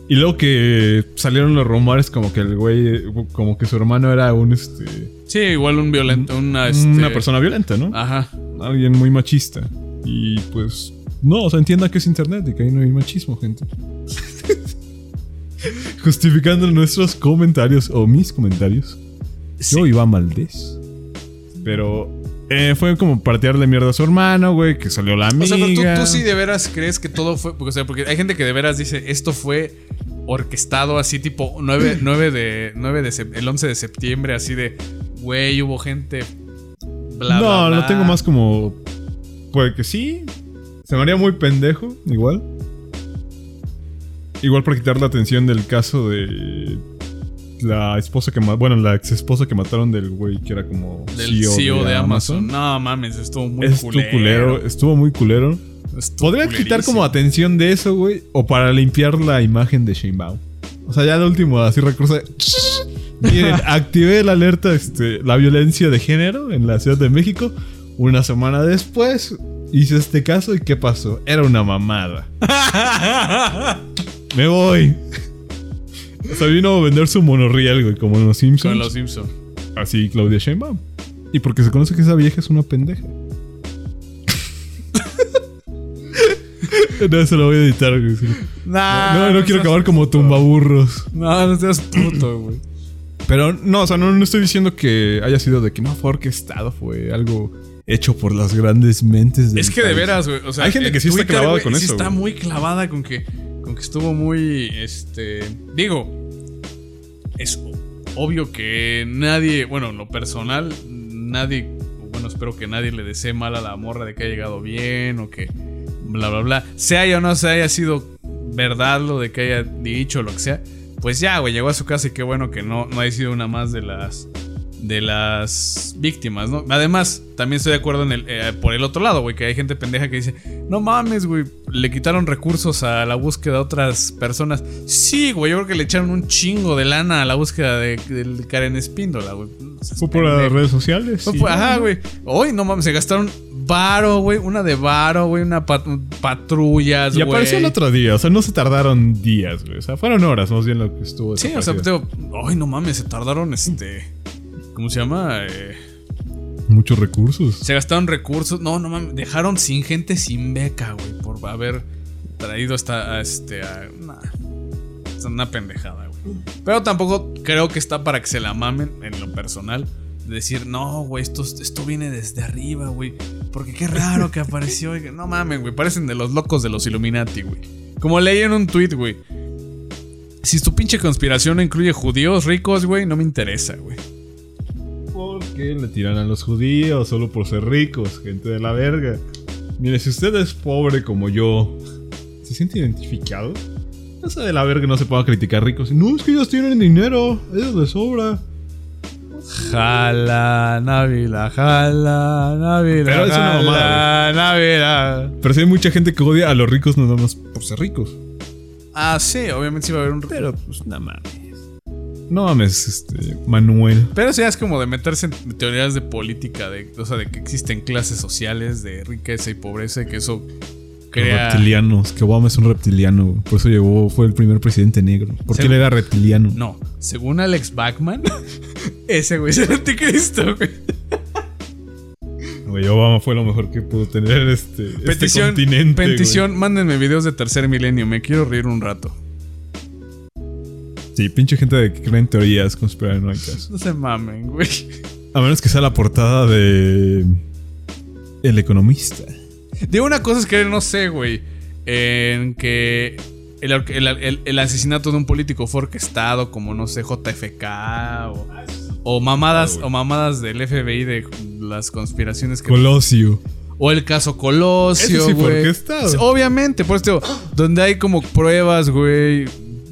Y luego que salieron los rumores como que el güey, como que su hermano era un, este, Sí, igual un violento, una, este- una persona violenta, ¿no? Ajá. Alguien muy machista. Y pues, no, o sea, entienda que es internet y que ahí no hay machismo, gente. Justificando nuestros comentarios o mis comentarios. Yo iba Maldés. Pero eh, fue como partearle mierda a su hermano, güey, que salió la O amiga. sea, pero tú, tú sí de veras crees que todo fue. O sea, porque hay gente que de veras dice esto fue orquestado así, tipo 9, 9 de, 9 de el 11 de septiembre, así de, güey, hubo gente bla, no, bla, bla. lo tengo más como. Puede que sí. Se me haría muy pendejo, igual. Igual para quitar la atención del caso de. La esposa que Bueno, la ex esposa que mataron del güey que era como. Del CEO, de, Amazon. No mames, estuvo muy Estuvo culero. culero. Estuvo muy culero. Estuvo Podría quitar como atención de eso, güey. O para limpiar la imagen de Sheinbaum. O sea, ya de último, así recurso. Miren, activé la alerta, este, la violencia de género en la Ciudad de México. Una semana después hice este caso y ¿qué pasó? Era una mamada. Me voy. O sea, vino a vender su monorriel, güey, como en los Simpsons. Con los Simpsons. Así Claudia Sheinbaum. Y porque se conoce que esa vieja es una pendeja. no, se lo voy a editar, güey. sí. No, no, quiero acabar como tumbaburros. No, no seas puto, güey. Pero no, o sea, no, no estoy diciendo que haya sido de que no fue orquestado, fue algo hecho por las grandes mentes del Es que de veras, güey. O sea, Hay gente en que sí está clavada güey, con sí eso, está muy clavada con que, con que estuvo muy. Este. Digo. Es obvio que nadie. Bueno, en lo personal, nadie. Bueno, espero que nadie le desee mal a la morra de que haya llegado bien o que. Bla, bla, bla. Sea o no se haya sido verdad lo de que haya dicho lo que sea. Pues ya, güey, llegó a su casa y qué bueno que no, no haya sido una más de las de las víctimas, ¿no? Además, también estoy de acuerdo en el, eh, por el otro lado, güey, que hay gente pendeja que dice, no mames, güey, le quitaron recursos a la búsqueda de otras personas. Sí, güey, yo creo que le echaron un chingo de lana a la búsqueda de, Karen Espíndola, güey. Fue por las redes sociales. Fue sí. ajá, güey. Hoy, no mames, se gastaron varo, güey, una de varo, güey, una pat- patrullas, Y güey. apareció el otro día, o sea, no se tardaron días, güey. O sea, fueron horas más bien lo que estuvo. Sí, o sea, desaparecido. digo, ay, no mames, se tardaron, este... ¿Cómo se llama? Eh, Muchos recursos. Se gastaron recursos. No, no mames. Dejaron sin gente sin beca, güey. Por haber traído esta. A este. A, nah, es una pendejada, güey. Pero tampoco creo que está para que se la mamen en lo personal. Decir, no, güey, esto, esto viene desde arriba, güey. Porque qué raro que apareció. No mames, güey. Parecen de los locos de los Illuminati, güey. Como leí en un tweet, güey. Si tu pinche conspiración no incluye judíos ricos, güey, no me interesa, güey. ¿Por qué le tiran a los judíos solo por ser ricos, gente de la verga? Mire, si usted es pobre como yo, ¿se siente identificado? Esa de la verga no se pueda criticar ricos. No, es que ellos tienen dinero, ellos les sobra. Jala, Návila, jala, Návila. Pero es una mamada, Návila. Pero sí hay mucha gente que odia a los ricos nada más por ser ricos. Ah, sí, obviamente sí va a haber un. Pero pues nada mames. No mames, este, Manuel. Pero sí es como de meterse en teorías de política, de, o sea, de que existen clases sociales de riqueza y pobreza y que eso crea. reptilianos, que Obama es un reptiliano, por eso llegó, fue el primer presidente negro. Porque Sí. él era reptiliano. No, según Alex Bachman, ese güey es el anticristo, güey. Güey, Obama fue lo mejor que pudo tener este, este Petición, continente. güey. petición, mándenme videos de tercer milenio, me quiero reír un rato. Sí, pinche gente de que cree en teorías conspiranoicas. No se mamen, güey. A menos que sea la portada de. El economista. De una cosa es que no sé, güey. En que el, el- el- el asesinato de un político fue orquestado, como no sé, JFK o, o mamadas, o mamadas del FBI de las conspiraciones que. Colosio. o el caso Colosio, Ese sí fue orquestado. Obviamente, por eso digo, donde hay como pruebas, güey.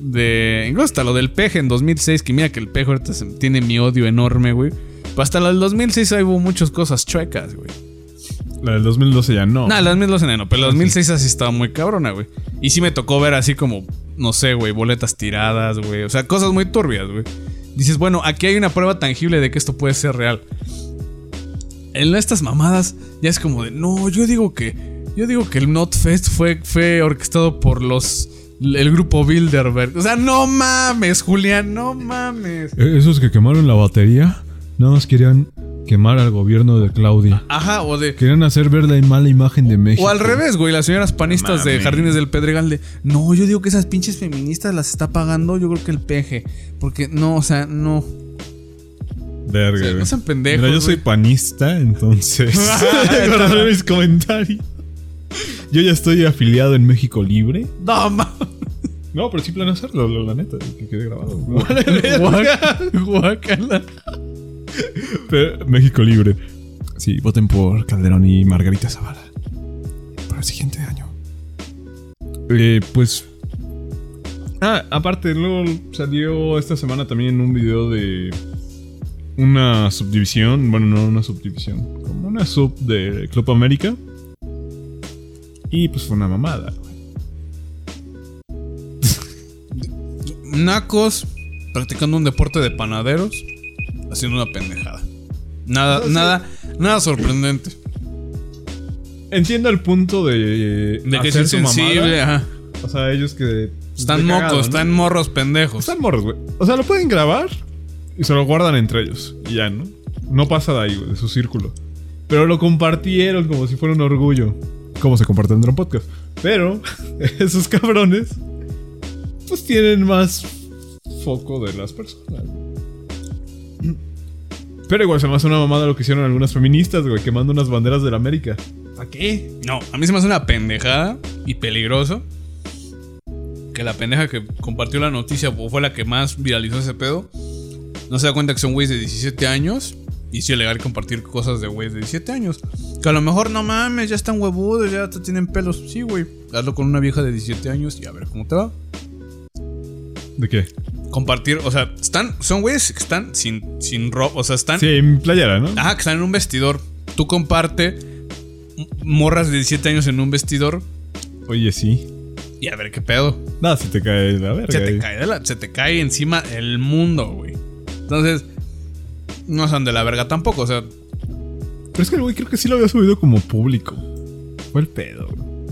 De. Incluso hasta lo del peje en 2006, que mira que el peje ahorita tiene mi odio enorme, güey. Pero hasta lo del 2006 ahí hubo muchas cosas chuecas, güey. La del 2012 ya no. Nah, la 2012 no, pero la 2006 así estaba muy cabrona, güey. Y sí me tocó ver así como, no sé, güey, boletas tiradas, güey. O sea, cosas muy turbias, güey. Dices, bueno, aquí hay una prueba tangible de que esto puede ser real. En estas mamadas ya es como de, no, yo digo que, yo digo que el Notfest fue, fue orquestado por los, el grupo Bilderberg. O sea, no mames, Julián, no mames. Eh, Esos que quemaron la batería, nada más querían quemar al gobierno de Claudia. Ajá, o de, Querían hacer ver la mala imagen de México. O al revés, güey, las señoras panistas de. Jardines del Pedregal de, no, yo digo que esas pinches feministas las está pagando, yo creo que el peje. Porque no, o sea, no. Verga, O sea, no sean pendejos, Mira, yo soy panista, entonces. Guardaré mis comentarios. Yo ya estoy afiliado en México Libre. No, ma. No, pero sí planeo hacerlo, la, neta, que quede grabado. Guac- Guácala. Pero, México Libre. Sí, voten por Calderón y Margarita Zavala. Para el siguiente año. Eh, pues. Ah, aparte, luego salió esta semana también un video de una subdivisión. Bueno, no una subdivisión. Como una sub de Club América. Y pues fue una mamada. Nacos practicando un deporte de panaderos, haciendo una pendejada. Nada, nada, nada sorprendente. Entiendo el punto de, De que es ajá. O sea, ellos que. Están mocos, cagado, ¿no? están morros pendejos. Están morros, güey. O sea, lo pueden grabar y se lo guardan entre ellos. Y ya, ¿no? No pasa de ahí, güey, de su círculo. Pero lo compartieron como si fuera un orgullo. Como se comparte en un podcast. Pero esos cabrones, pues tienen más foco de las personas. Pero igual se me hace una mamada lo que hicieron algunas feministas, güey, quemando unas banderas de la América. ¿Para qué? No, a mí se me hace una pendejada y peligroso. Que la pendeja que compartió la noticia fue la que más viralizó ese pedo. No se da cuenta que son güeyes de 17 años. Y es ilegal compartir cosas de güeyes de 17 años. Que a lo mejor no mames, ya están huevudos, ya te tienen pelos. Sí, güey. Hazlo con una vieja de 17 años y a ver cómo te va. ¿De qué? Compartir, o sea, están, son güeyes que están sin, sin ropa, o sea, están. Sí, en playera, ¿no? Ajá, que están en un vestidor. Tú comparte morras de 17 años en un vestidor Oye, sí. y a ver qué pedo. Nada, si te cae la verga. Se te cae, de la- se te cae encima el mundo, güey. Entonces, no son de la verga tampoco. O sea, Pero es que el güey creo que sí lo había subido como público. Fue el pedo.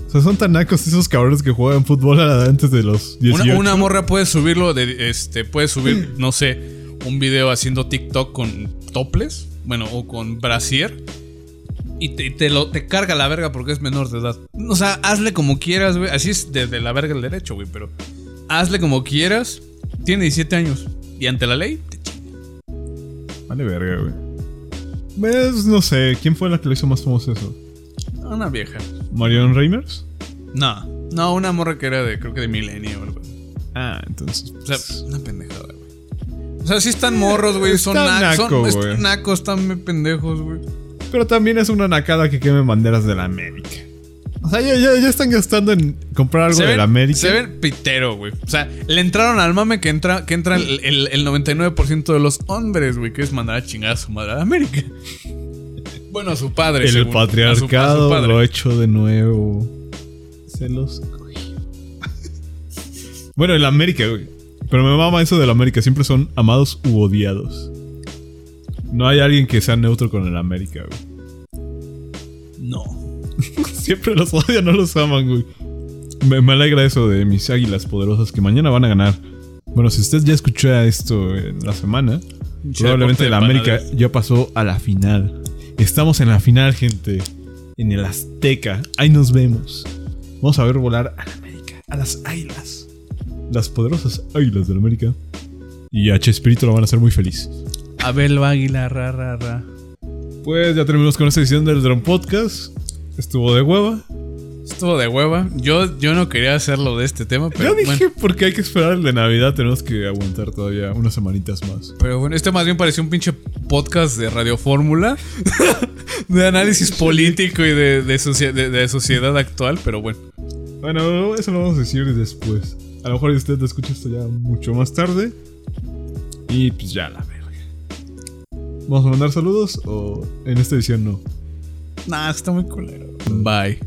O sea, son tan nacos esos cabrones que juegan fútbol antes de los 18. una, una morra puede subirlo de este, puede subir, no sé, un video haciendo TikTok con toples, bueno, o con brasier. Y te, te lo te carga la verga porque es menor de edad. O sea, hazle como quieras, güey. Así es desde la verga el derecho, güey. Pero hazle como quieras. Tiene 17 años. Y ante la ley, Vale, verga, güey. Pues, no sé, ¿quién fue la que lo hizo más famoso eso? una vieja. ¿Marion Reimers? No, no, una morra que era de, creo que de milenio o algo. Ah, entonces. O sea, pues, una pendejada, güey. O sea, sí están morros, güey. Son, Está na- son- naco, güey. nacos, están pendejos, güey. Pero también es una nacada que quemen banderas de la América. O sea, ya, ya, ya están gastando en comprar algo de la América. se ven pitero, güey. O sea, le entraron al mame que entra, que entra el, el- el 99% de los hombres, güey, que es mandar a chingar a su madre a la América. Bueno, a su padre. El según. A su- a su patriarcado padre. lo ha hecho de nuevo. Se los cogió. bueno, el América, güey. Pero me mama eso del América. Siempre son amados u odiados. No hay alguien que sea neutro con el América, güey. Siempre los odian, no los aman, güey. Me, me alegra eso de mis águilas poderosas que mañana van a ganar. Bueno, si usted ya escuchó esto en la semana, probablemente de América ya pasó a la final. Estamos en la final, gente. En el Azteca. Ahí nos vemos. Vamos a ver volar a la América. A las águilas. Las poderosas águilas del América. Y a Chespirito lo van a hacer muy feliz. Abel Águila, ra, ra, ra. Pues ya terminamos con esta edición del Drone Podcast. Estuvo de hueva. Estuvo de hueva. Yo, yo no quería hacerlo de este tema, pero Yo dije bueno. porque hay que esperar el de Navidad, tenemos que aguantar todavía unas semanitas más. Pero bueno, este más bien pareció un pinche podcast de Radio Fórmula. de análisis político y de, de, socie- de- de sociedad actual, pero bueno. Bueno, eso lo vamos a decir después. A lo mejor usted lo escucha esto ya mucho más tarde. Y pues ya la verga. ¿Vamos a mandar saludos o en esta edición no? Nah, está muy culero. Bye.